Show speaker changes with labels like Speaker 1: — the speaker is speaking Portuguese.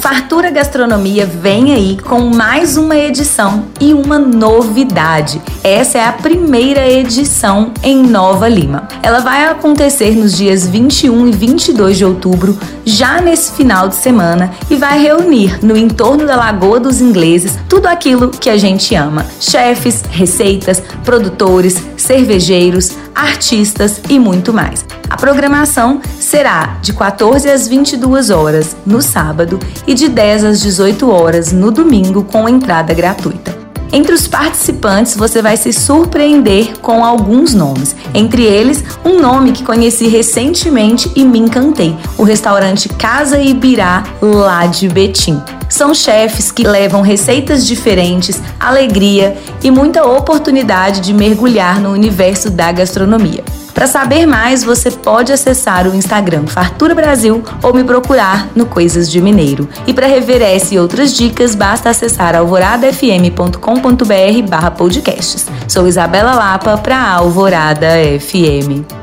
Speaker 1: Fartura Gastronomia vem aí com mais uma edição e uma novidade. Essa é a primeira edição em Nova Lima. Ela vai acontecer nos dias 21 e 22 de outubro, já nesse final de semana, e vai reunir no entorno da Lagoa dos Ingleses tudo aquilo que a gente ama: chefes, receitas, produtores, cervejeiros, artistas e muito mais. A programação será de 14 às 22 horas no sábado e de 10 às 18 horas no domingo com entrada gratuita. Entre os participantes, você vai se surpreender com alguns nomes. Entre eles, um nome que conheci recentemente e me encantei: o restaurante Casa Ibirá, lá de Betim. São chefes que levam receitas diferentes, alegria e muita oportunidade de mergulhar no universo da gastronomia. Para saber mais, você pode acessar o Instagram Fartura Brasil ou me procurar no Coisas de Mineiro. E para rever essa e outras dicas, basta acessar alvoradafm.com.br/podcasts. Sou Isabela Lapa para Alvorada FM.